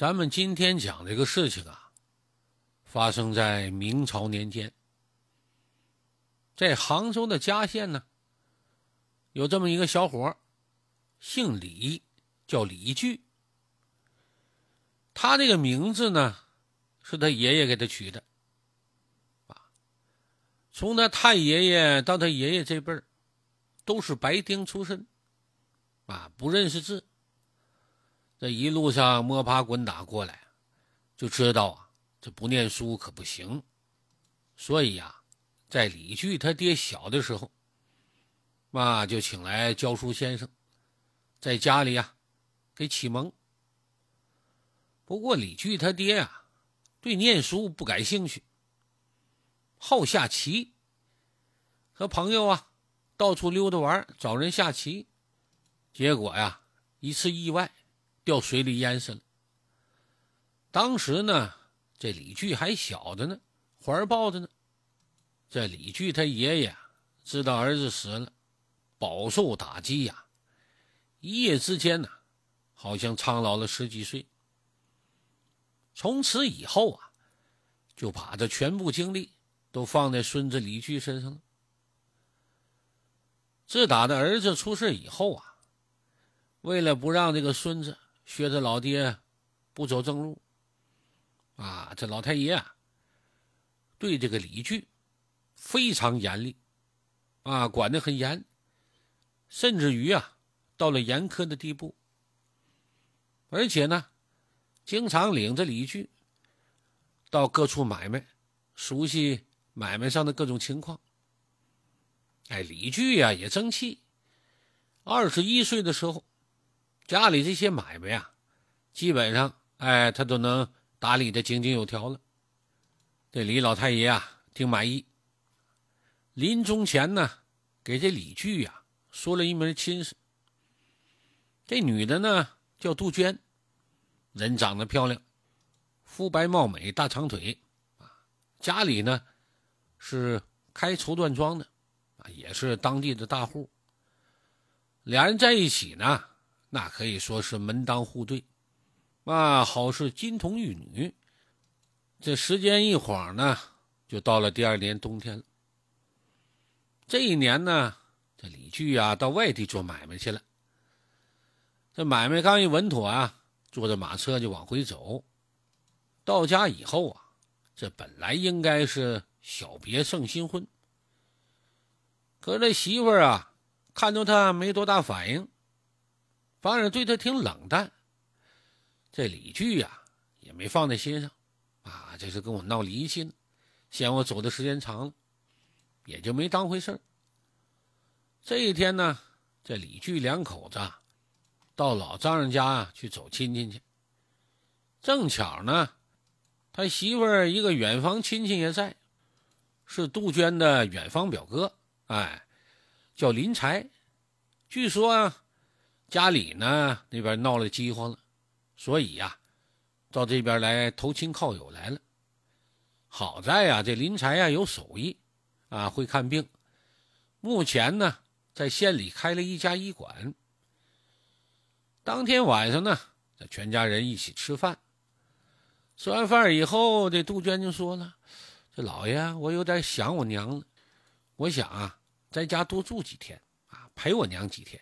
咱们今天讲这个事情啊，发生在明朝年间，在杭州的嘉县呢，有这么一个小伙姓李，叫李巨。他这个名字呢，是他爷爷给他取的，啊，从他太爷爷到他爷爷这辈儿，都是白丁出身，啊，不认识字。这一路上摸爬滚打过来，就知道啊，这不念书可不行。所以呀，在李巨他爹小的时候，妈就请来教书先生，在家里呀给启蒙。不过李巨他爹呀，对念书不感兴趣，好下棋，和朋友啊到处溜达玩，找人下棋，结果呀一次意外。掉水里淹死了。当时呢，这李巨还小着呢，怀抱着呢。这李巨他爷爷知道儿子死了，饱受打击呀，一夜之间呢，好像苍老了十几岁。从此以后啊，就把这全部精力都放在孙子李巨身上了。自打的儿子出事以后啊，为了不让这个孙子。学着老爹不走正路，啊，这老太爷啊，对这个李巨非常严厉，啊，管得很严，甚至于啊，到了严苛的地步。而且呢，经常领着李巨到各处买卖，熟悉买卖上的各种情况。哎，李巨呀也争气，二十一岁的时候。家里这些买卖呀，基本上哎，他都能打理的井井有条了。这李老太爷啊，挺满意。临终前呢，给这李巨呀说了一门亲事。这女的呢叫杜鹃，人长得漂亮，肤白貌美，大长腿啊。家里呢是开绸缎庄的啊，也是当地的大户。俩人在一起呢。那可以说是门当户对，啊，好似金童玉女。这时间一晃呢，就到了第二年冬天了。这一年呢，这李巨啊到外地做买卖去了。这买卖刚一稳妥啊，坐着马车就往回走。到家以后啊，这本来应该是小别胜新婚，可这媳妇啊，看着他没多大反应。反而对他挺冷淡，这李巨呀也没放在心上，啊，这是跟我闹离心，嫌我走的时间长了，也就没当回事这一天呢，这李巨两口子到老丈人家去走亲戚去，正巧呢，他媳妇儿一个远房亲戚也在，是杜鹃的远房表哥，哎，叫林才，据说啊。家里呢那边闹了饥荒了，所以呀，到这边来投亲靠友来了。好在呀，这林才呀有手艺，啊会看病。目前呢，在县里开了一家医馆。当天晚上呢，这全家人一起吃饭。吃完饭以后，这杜鹃就说了：“这老爷，我有点想我娘了，我想啊，在家多住几天啊，陪我娘几天。”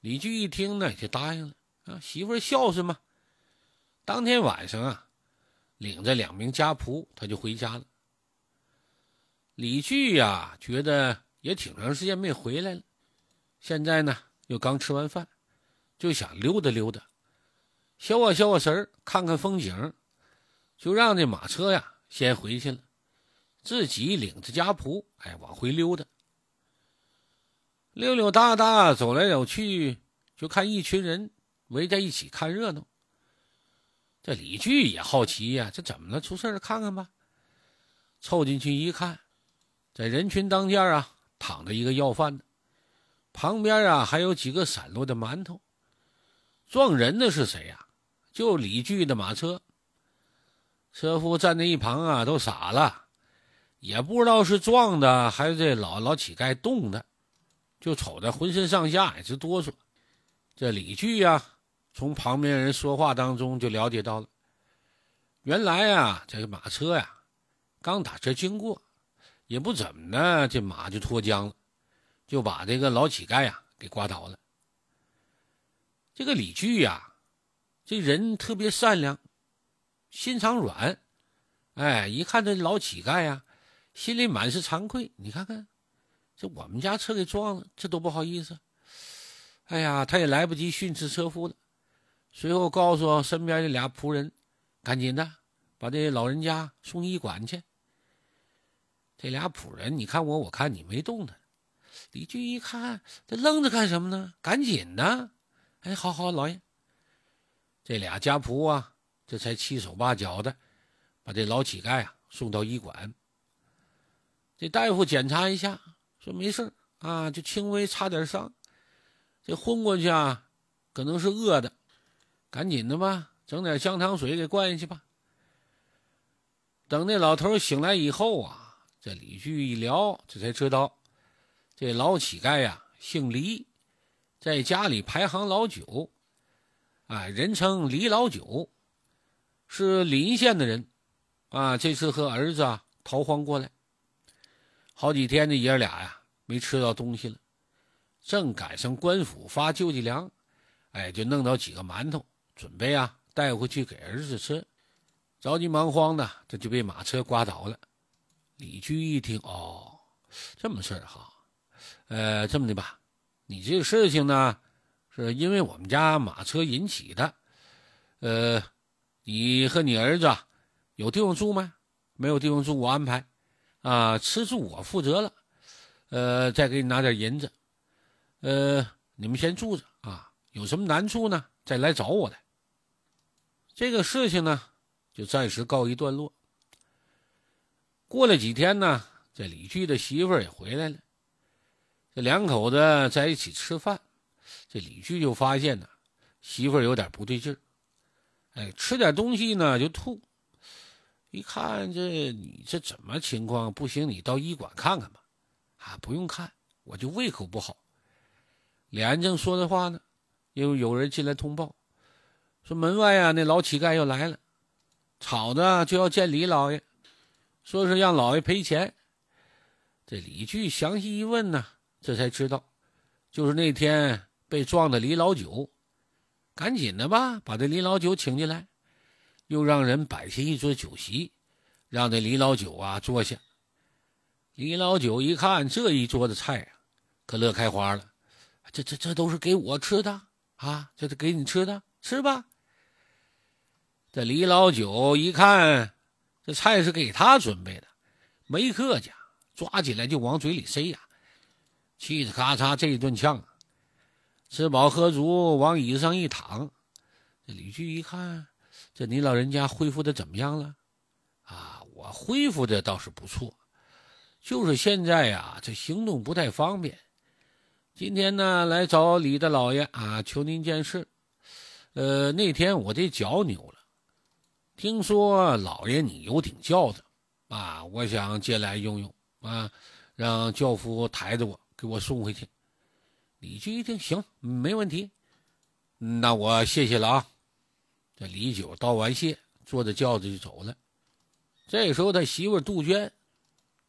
李巨一听呢，就答应了啊，媳妇孝顺嘛。当天晚上啊，领着两名家仆，他就回家了。李巨呀，觉得也挺长时间没回来了，现在呢又刚吃完饭，就想溜达溜达，消化消化神儿，看看风景，就让这马车呀先回去了，自己领着家仆哎往回溜达。溜溜达达走来走去，就看一群人围在一起看热闹。这李巨也好奇呀，这怎么了？出事了？看看吧。凑进去一看，在人群当间啊，躺着一个要饭的，旁边啊还有几个散落的馒头。撞人的是谁呀？就李巨的马车。车夫站在一旁啊，都傻了，也不知道是撞的还是这老老乞丐冻的。就瞅着浑身上下也直哆嗦，这李巨呀，从旁边人说话当中就了解到了，原来啊，这个马车呀，刚打车经过，也不怎么呢，这马就脱缰了，就把这个老乞丐呀给刮倒了。这个李巨呀，这人特别善良，心肠软，哎，一看这老乞丐呀，心里满是惭愧。你看看，这我们家车给撞了，这多不好意思。哎呀，他也来不及训斥车夫了，随后告诉身边的俩仆人，赶紧的把这老人家送医馆去。这俩仆人，你看我，我看你，没动弹。李俊一看，这愣着干什么呢？赶紧的！哎，好好，老爷。这俩家仆啊，这才七手八脚的把这老乞丐啊送到医馆。这大夫检查一下，说没事啊，就轻微擦点伤。这昏过去啊，可能是饿的，赶紧的吧，整点姜糖水给灌下去吧。等那老头醒来以后啊，这李旭一聊，这才知道，这老乞丐呀姓李，在家里排行老九，啊，人称李老九，是临县的人，啊，这次和儿子啊逃荒过来，好几天这爷俩呀没吃到东西了。正赶上官府发救济粮，哎，就弄到几个馒头，准备啊带回去给儿子吃。着急忙慌的，这就被马车刮倒了。李居一听，哦，这么事儿哈，呃，这么的吧，你这个事情呢，是因为我们家马车引起的。呃，你和你儿子有地方住吗？没有地方住，我安排。啊，吃住我负责了。呃，再给你拿点银子。呃，你们先住着啊，有什么难处呢，再来找我来。这个事情呢，就暂时告一段落。过了几天呢，这李巨的媳妇也回来了，这两口子在一起吃饭，这李巨就发现呢，媳妇有点不对劲儿，哎，吃点东西呢就吐，一看这你这怎么情况？不行，你到医馆看看吧。啊，不用看，我就胃口不好。俩人正说着话呢，又有人进来通报，说门外啊，那老乞丐又来了，吵着就要见李老爷，说是让老爷赔钱。这李巨详细一问呢，这才知道，就是那天被撞的李老九，赶紧的吧，把这李老九请进来，又让人摆下一桌酒席，让这李老九啊坐下。李老九一看这一桌子菜啊，可乐开花了。这这这都是给我吃的啊！这是给你吃的，吃吧。这李老九一看，这菜是给他准备的，没客气，抓起来就往嘴里塞呀，气得咔嚓这一顿呛。吃饱喝足，往椅子上一躺。这李俊一看，这你老人家恢复的怎么样了？啊，我恢复的倒是不错，就是现在呀，这行动不太方便。今天呢，来找李大老爷啊，求您件事。呃，那天我这脚扭了，听说老爷你有顶轿子，啊，我想借来用用啊，让轿夫抬着我给我送回去。李居一听，行，没问题，那我谢谢了啊。这李九道完谢，坐着轿子就走了。这时候他媳妇杜鹃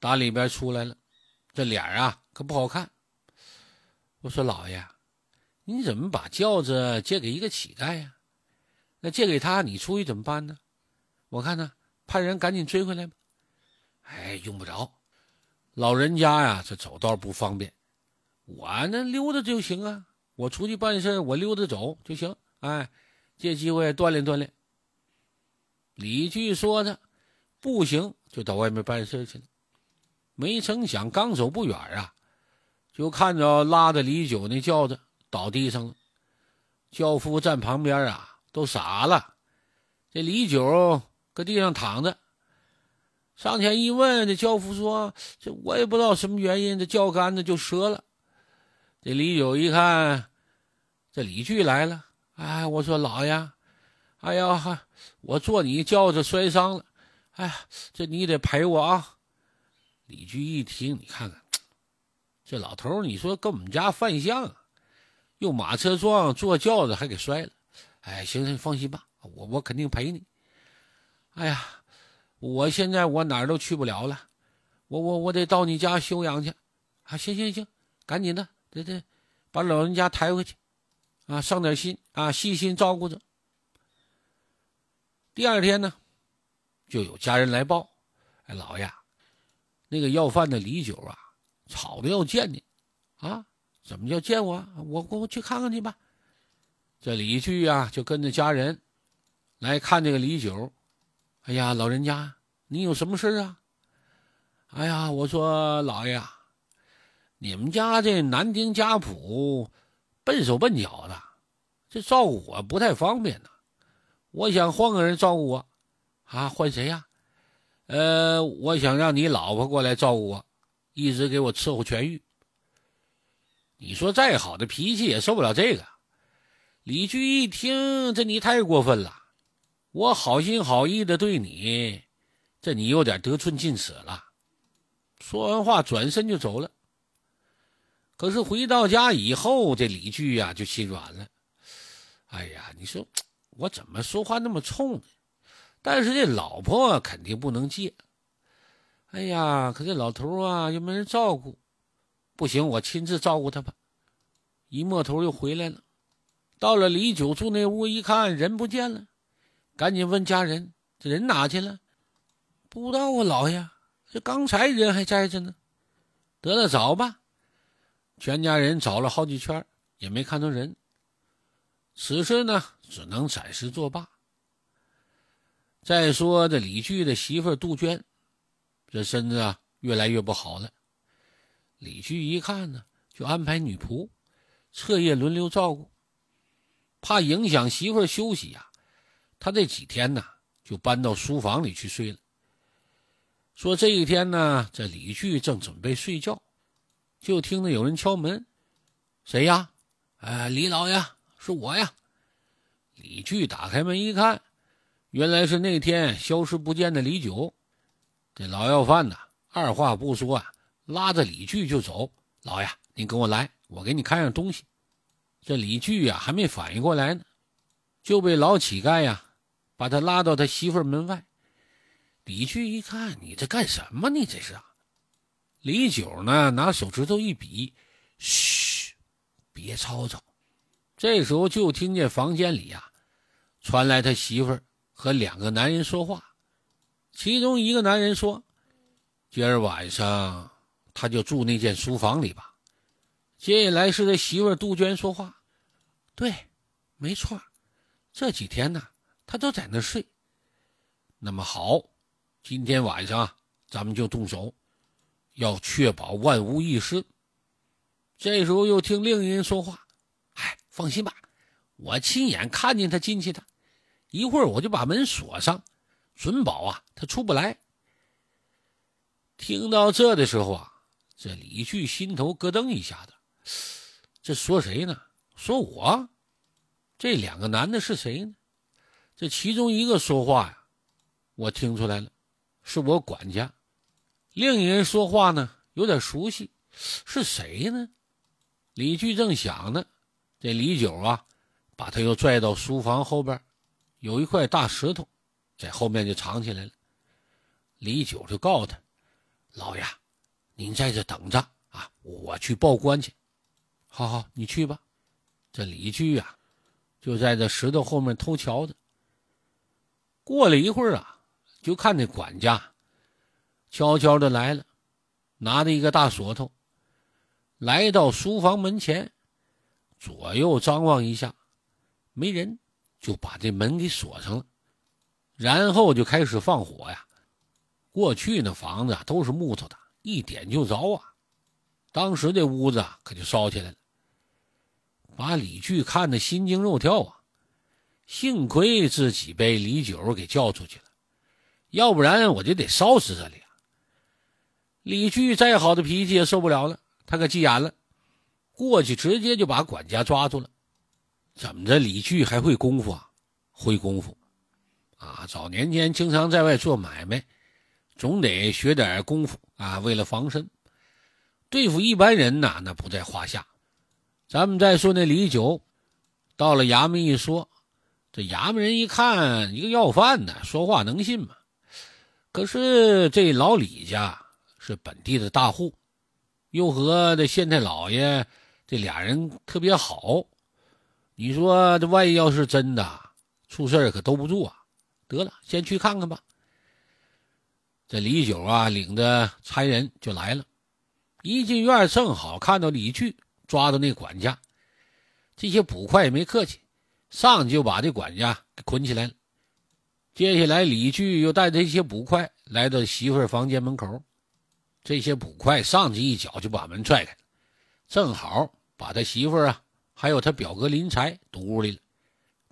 打里边出来了，这脸啊可不好看。我说老爷，你怎么把轿子借给一个乞丐呀？那借给他，你出去怎么办呢？我看呢，派人赶紧追回来吧。哎，用不着，老人家呀，这走道不方便，我那溜达就行啊。我出去办事，我溜达走就行。哎，借机会锻炼锻炼。李巨说着，步行就到外面办事去了。没成想，刚走不远啊。就看着拉着李九那轿子倒地上了，轿夫站旁边啊，都傻了。这李九搁地上躺着，上前一问，这轿夫说：“这我也不知道什么原因，这轿杆子就折了。”这李九一看，这李巨来了，哎，我说老爷，哎呀哈，我坐你轿子摔伤了，哎呀，这你得赔我啊！李巨一听，你看看。这老头你说跟我们家犯相，用马车撞坐轿子还给摔了，哎，行行，放心吧，我我肯定陪你。哎呀，我现在我哪儿都去不了了，我我我得到你家休养去。啊，行行行，赶紧的，这这，把老人家抬回去，啊，上点心啊，细心照顾着。第二天呢，就有家人来报，哎，老爷，那个要饭的李九啊，吵着要见你，啊，怎么叫见我？我我去看看去吧。这李巨呀，就跟着家人来看这个李九。哎呀，老人家，你有什么事啊？哎呀，我说老爷，你们家这南丁家谱笨手笨脚的，这照顾我不太方便呢。我想换个人照顾我，啊，换谁呀？呃，我想让你老婆过来照顾我，一直给我伺候痊愈。你说再好的脾气也受不了这个。李居一听，这你太过分了，我好心好意的对你，这你有点得寸进尺了。说完话，转身就走了。可是回到家以后，这李居呀就心软了。哎呀，你说。我怎么说话那么冲呢？但是这老婆肯定不能借。哎呀，可这老头啊又没人照顾，不行，我亲自照顾他吧。一摸头又回来了，到了李九住那屋一看，人不见了，赶紧问家人：“这人哪去了？”不知道啊，老爷，这刚才人还在着呢。得了，找吧。全家人找了好几圈，也没看到人。此事呢，只能暂时作罢。再说这李巨的媳妇杜鹃，这身子啊越来越不好了。李巨一看呢，就安排女仆彻夜轮流照顾，怕影响媳妇休息呀。他这几天呢，就搬到书房里去睡了。说这一天呢，这李巨正准备睡觉，就听到有人敲门：“谁呀？”“哎，李老爷。”是我呀，李巨打开门一看，原来是那天消失不见的李九。这老要饭的二话不说啊，拉着李巨就走。老爷，你跟我来，我给你看样东西。这李巨呀，还没反应过来呢，就被老乞丐呀把他拉到他媳妇门外。李巨一看，你这干什么？你这是？李九呢，拿手指头一比，嘘，别吵吵。这时候就听见房间里呀，传来他媳妇儿和两个男人说话。其中一个男人说：“今儿晚上他就住那间书房里吧。”接下来是他媳妇儿杜鹃说话：“对，没错，这几天呢，他都在那睡。那么好，今天晚上咱们就动手，要确保万无一失。”这时候又听另一人说话。哎放心吧，我亲眼看见他进去的，一会儿我就把门锁上，准保啊他出不来。听到这的时候啊，这李巨心头咯噔一下子，这说谁呢？说我？这两个男的是谁呢？这其中一个说话呀，我听出来了，是我管家；另一人说话呢，有点熟悉，是谁呢？李巨正想呢。这李九啊，把他又拽到书房后边，有一块大石头，在后面就藏起来了。李九就告诉他：“老爷，您在这等着啊，我去报官去。”“好好，你去吧。”这李居呀，就在这石头后面偷瞧着。过了一会儿啊，就看那管家悄悄的来了，拿着一个大锁头，来到书房门前。左右张望一下，没人，就把这门给锁上了，然后就开始放火呀。过去那房子都是木头的，一点就着啊。当时这屋子可就烧起来了，把李巨看得心惊肉跳啊。幸亏自己被李九给叫出去了，要不然我就得烧死这里。李巨再好的脾气也受不了了，他可急眼了。过去直接就把管家抓住了，怎么着？李巨还会功夫啊？会功夫，啊！早年间经常在外做买卖，总得学点功夫啊，为了防身。对付一般人呐，那不在话下。咱们再说那李九，到了衙门一说，这衙门人一看，一个要饭的，说话能信吗？可是这老李家是本地的大户，又和这县太老爷这俩人特别好。你说这万一要是真的出事可兜不住啊！得了，先去看看吧。这李九啊，领着差人就来了。一进院，正好看到李巨抓到那管家。这些捕快也没客气。上去就把这管家给捆起来了。接下来，李巨又带着一些捕快来到媳妇儿房间门口。这些捕快上去一脚就把门踹开了，正好把他媳妇啊，还有他表哥林才堵屋里了。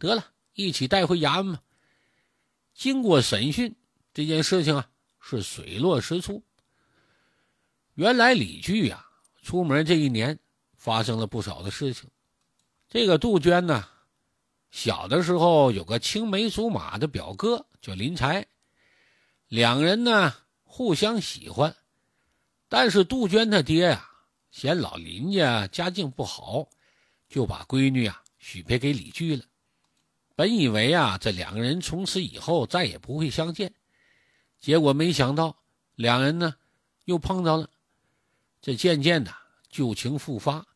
得了，一起带回衙门吧。经过审讯，这件事情啊是水落石出。原来李巨呀，出门这一年发生了不少的事情。这个杜鹃呢。小的时候有个青梅竹马的表哥叫林才，两人呢互相喜欢，但是杜鹃他爹呀嫌老林家家境不好，就把闺女啊许配给李巨了。本以为啊这两个人从此以后再也不会相见，结果没想到两人呢又碰到了，这渐渐的旧情复发，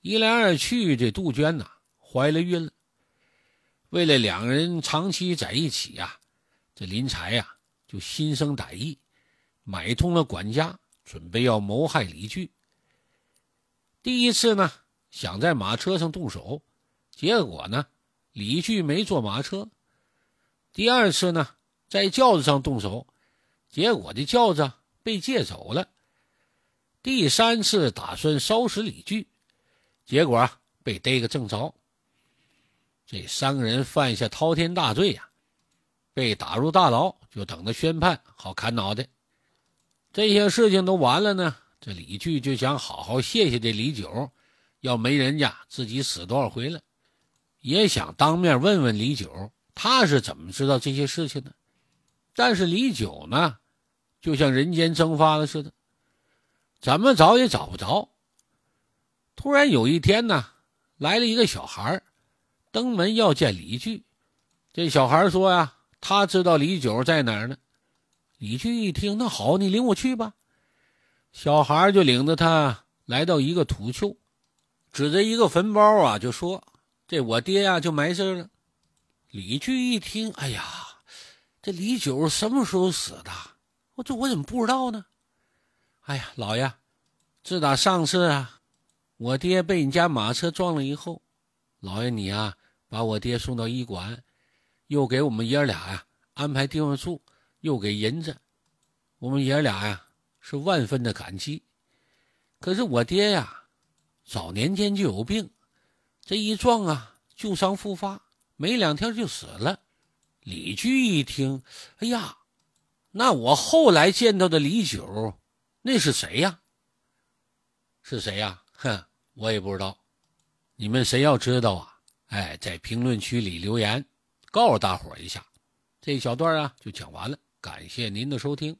一来二去，这杜鹃呐怀了孕了。为了两个人长期在一起呀，这林才呀就心生歹意，买通了管家，准备要谋害李巨。第一次呢，想在马车上动手，结果呢，李巨没坐马车。第二次呢，在轿子上动手，结果这轿子被借走了。第三次打算烧死李巨，结果被逮个正着。这三个人犯下滔天大罪呀，被打入大牢，就等着宣判，好砍脑袋。这些事情都完了呢，这李巨就想好好谢谢这李九，要没人家自己死多少回了，也想当面问问李九，他是怎么知道这些事情的。但是李九呢，就像人间蒸发了似的，怎么找也找不着。突然有一天呢，来了一个小孩登门要见李巨，这小孩说呀，他知道李九在哪儿呢。李俊一听，那好，你领我去吧。小孩就领着他来到一个土丘，指着一个坟包啊，就说：“这我爹呀就埋这了。”李俊一听，哎呀，这李九什么时候死的？我这我怎么不知道呢？哎呀，老爷，自打上次啊，我爹被你家马车撞了以后，老爷你啊。把我爹送到医馆，又给我们爷儿俩呀安排地方住，又给银子，我们爷俩呀是万分的感激。可是我爹呀，早年间就有病，这一撞啊，旧伤复发，没两天就死了。李居一听，哎呀，那我后来见到的李九，那是谁呀？是谁呀？哼，我也不知道。你们谁要知道啊？哎，在评论区里留言，告诉大伙一下，这一小段啊就讲完了。感谢您的收听。